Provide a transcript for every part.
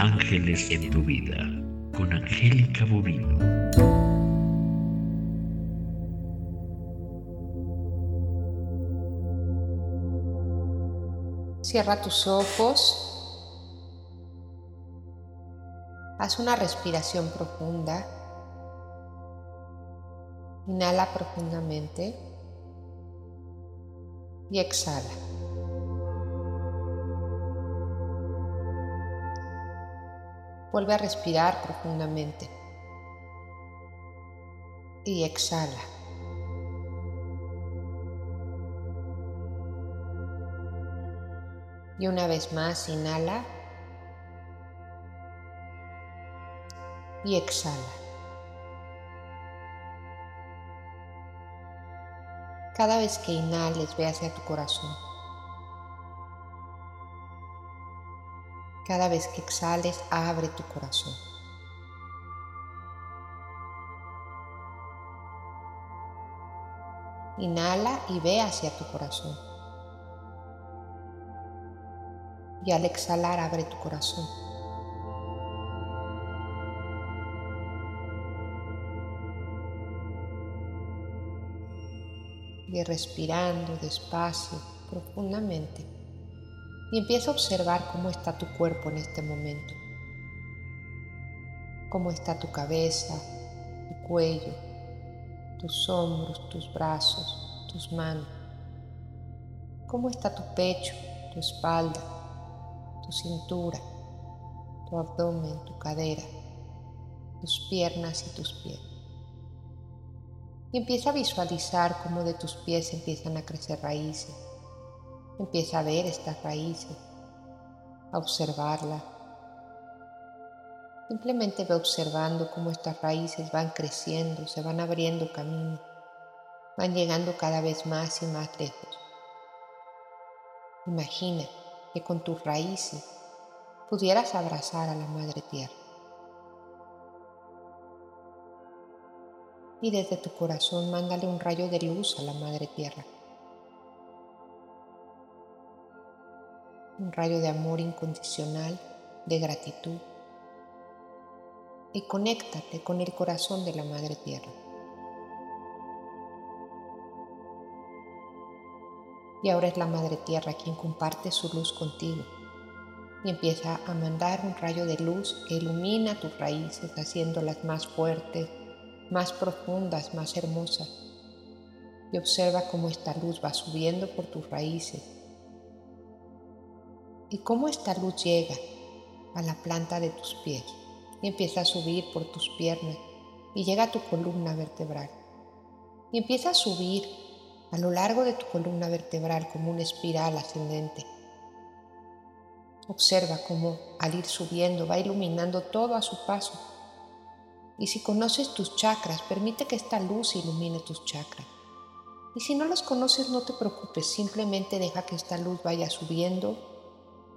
Ángeles en tu vida con Angélica Bovino. Cierra tus ojos. Haz una respiración profunda. Inhala profundamente y exhala. Vuelve a respirar profundamente y exhala. Y una vez más, inhala y exhala. Cada vez que inhales, ve hacia tu corazón. Cada vez que exhales, abre tu corazón. Inhala y ve hacia tu corazón. Y al exhalar, abre tu corazón. Y respirando despacio, profundamente y empieza a observar cómo está tu cuerpo en este momento. Cómo está tu cabeza, tu cuello, tus hombros, tus brazos, tus manos. Cómo está tu pecho, tu espalda, tu cintura, tu abdomen, tu cadera, tus piernas y tus pies. Y empieza a visualizar cómo de tus pies empiezan a crecer raíces Empieza a ver estas raíces, a observarlas. Simplemente ve observando cómo estas raíces van creciendo, se van abriendo camino, van llegando cada vez más y más lejos. Imagina que con tus raíces pudieras abrazar a la Madre Tierra. Y desde tu corazón mándale un rayo de luz a la Madre Tierra. Un rayo de amor incondicional, de gratitud. Y conéctate con el corazón de la Madre Tierra. Y ahora es la Madre Tierra quien comparte su luz contigo y empieza a mandar un rayo de luz que ilumina tus raíces, haciéndolas más fuertes, más profundas, más hermosas. Y observa cómo esta luz va subiendo por tus raíces y cómo esta luz llega a la planta de tus pies y empieza a subir por tus piernas y llega a tu columna vertebral. Y empieza a subir a lo largo de tu columna vertebral como una espiral ascendente. Observa cómo al ir subiendo va iluminando todo a su paso. Y si conoces tus chakras, permite que esta luz ilumine tus chakras. Y si no los conoces, no te preocupes, simplemente deja que esta luz vaya subiendo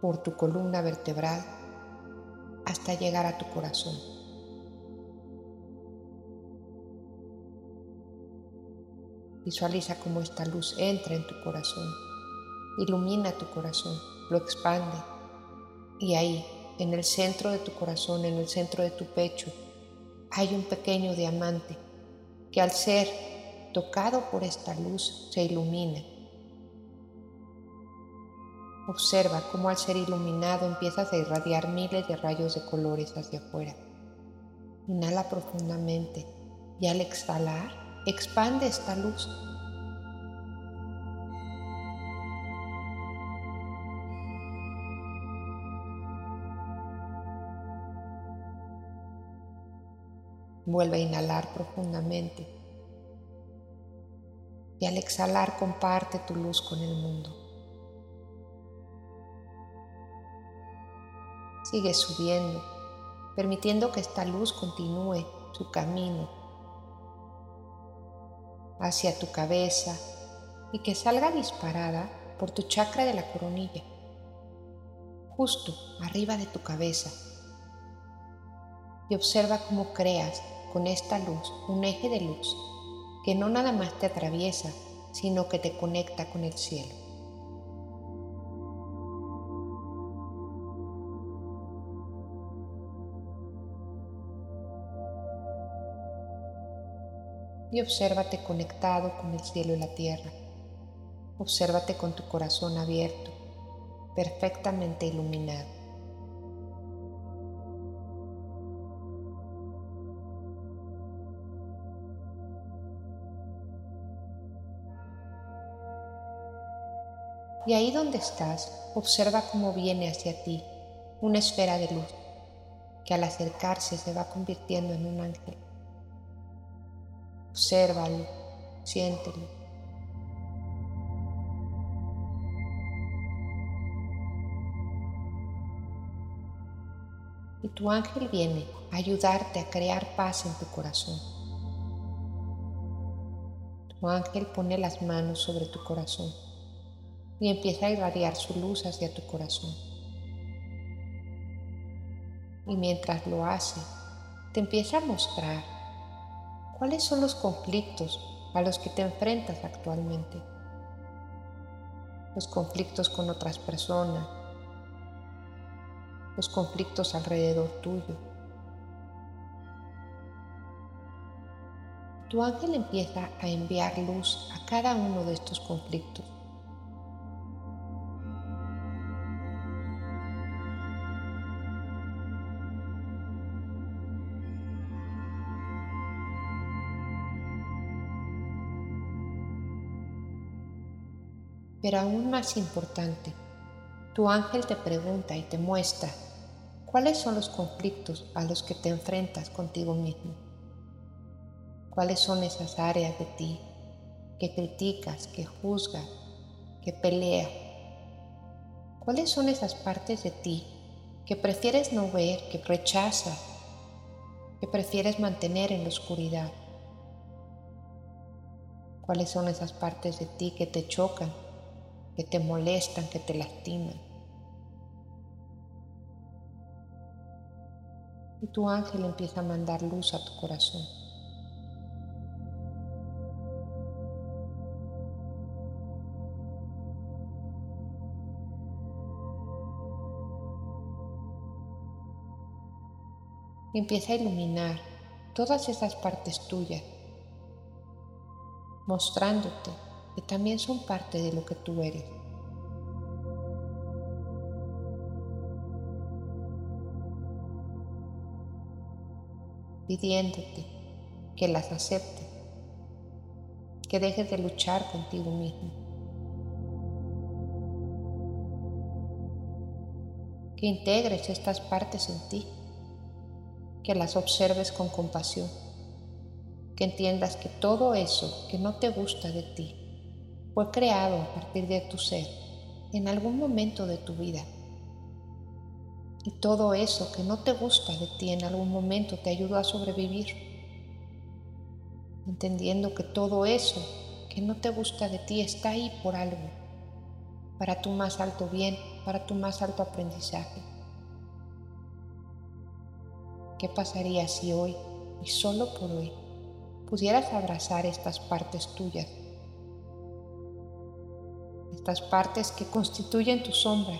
por tu columna vertebral hasta llegar a tu corazón. Visualiza cómo esta luz entra en tu corazón, ilumina tu corazón, lo expande y ahí, en el centro de tu corazón, en el centro de tu pecho, hay un pequeño diamante que al ser tocado por esta luz se ilumina Observa cómo al ser iluminado empiezas a irradiar miles de rayos de colores hacia afuera. Inhala profundamente y al exhalar, expande esta luz. Vuelve a inhalar profundamente y al exhalar comparte tu luz con el mundo. Sigue subiendo, permitiendo que esta luz continúe su camino hacia tu cabeza y que salga disparada por tu chakra de la coronilla, justo arriba de tu cabeza. Y observa cómo creas con esta luz un eje de luz que no nada más te atraviesa, sino que te conecta con el cielo. Y obsérvate conectado con el cielo y la tierra. Obsérvate con tu corazón abierto, perfectamente iluminado. Y ahí donde estás, observa cómo viene hacia ti una esfera de luz que al acercarse se va convirtiendo en un ángel. Obsérvalo, siéntelo. Y tu ángel viene a ayudarte a crear paz en tu corazón. Tu ángel pone las manos sobre tu corazón y empieza a irradiar su luz hacia tu corazón. Y mientras lo hace, te empieza a mostrar cuáles son los conflictos a los que te enfrentas actualmente. Los conflictos con otras personas, los conflictos alrededor tuyo. Tu ángel empieza a enviar luz a cada uno de estos conflictos Pero aún más importante, tu ángel te pregunta y te muestra cuáles son los conflictos a los que te enfrentas contigo mismo. ¿Cuáles son esas áreas de ti que criticas, que juzgas, que peleas? ¿Cuáles son esas partes de ti que prefieres no ver, que rechazas, que prefieres mantener en la oscuridad? ¿Cuáles son esas partes de ti que te chocan, que te molestan, que te lastiman. Y tu ángel empieza a mandar luz a tu corazón. Y empieza a iluminar todas esas partes tuyas, mostrándote que también son parte de lo que tú eres. pidiéndote que las aceptes, que dejes de luchar contigo mismo, que integres estas partes en ti, que las observes con compasión, que entiendas que todo eso que no te gusta de ti fue creado a partir de tu ser en algún momento de tu vida. Y todo eso que no te gusta de ti en algún momento te ayudó a sobrevivir. Entendiendo que todo eso que no te gusta de ti está ahí por algo, para tu más alto bien, para tu más alto aprendizaje. ¿Qué pasaría si hoy, y solo por hoy, pudieras abrazar estas partes tuyas partes que constituyen tu sombra.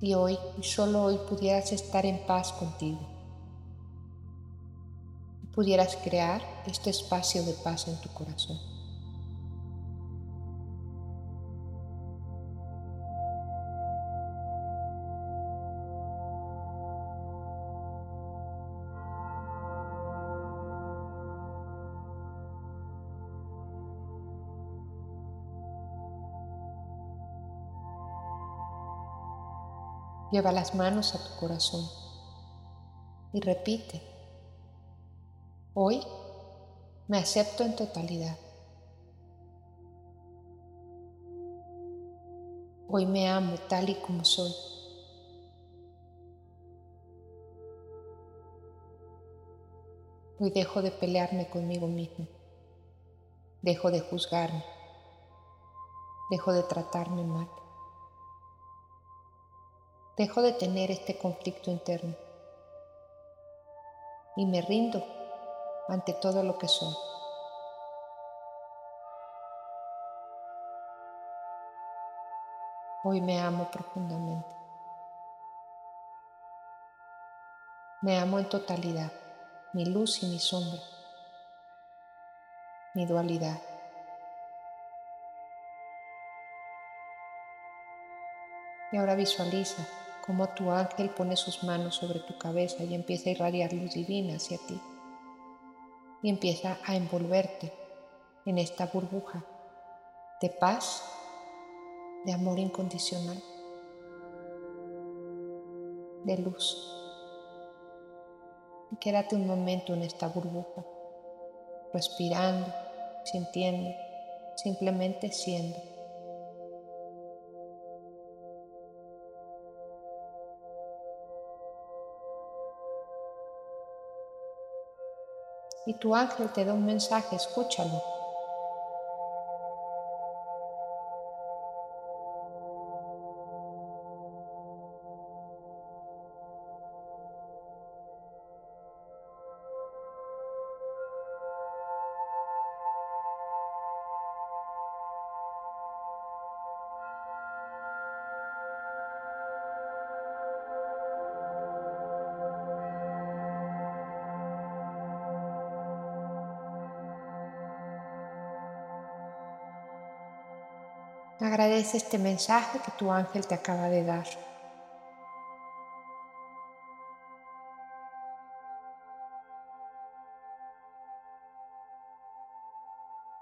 Y hoy, y solo hoy, pudieras estar en paz contigo. Pudieras crear este espacio de paz en tu corazón. Lleva las manos a tu corazón y repite, hoy me acepto en totalidad. Hoy me amo tal y como soy. Hoy dejo de pelearme conmigo mismo. Dejo de juzgarme. Dejo de tratarme mal. Dejo de tener este conflicto interno y me rindo ante todo lo que soy. Hoy me amo profundamente. Me amo en totalidad, mi luz y mi sombra, mi dualidad. Y ahora visualiza cómo tu ángel pone sus manos sobre tu cabeza y empieza a irradiar luz divina hacia ti. Y empieza a envolverte en esta burbuja de paz de amor incondicional, de luz. Y quédate un momento en esta burbuja, respirando, sintiendo, simplemente siendo. Y tu ángel te da un mensaje, escúchalo. Agradece este mensaje que tu ángel te acaba de dar.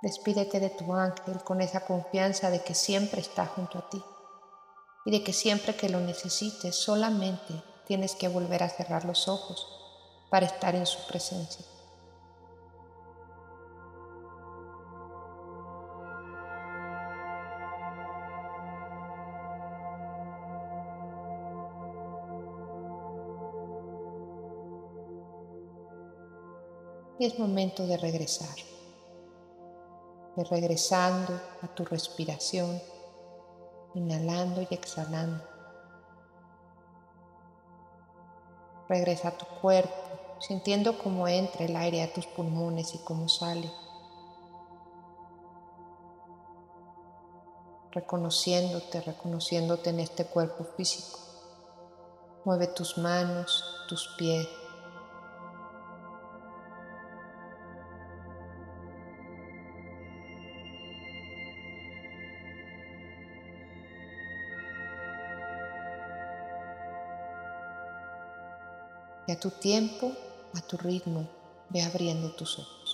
Despídete de tu ángel con esa confianza de que siempre está junto a ti y de que siempre que lo necesites solamente tienes que volver a cerrar los ojos para estar en su presencia. Es momento de regresar, de regresando a tu respiración, inhalando y exhalando. Regresa a tu cuerpo, sintiendo cómo entra el aire a tus pulmones y cómo sale. Reconociéndote, reconociéndote en este cuerpo físico. Mueve tus manos, tus pies, y a tu tiempo, a tu ritmo, ve abriendo tus ojos.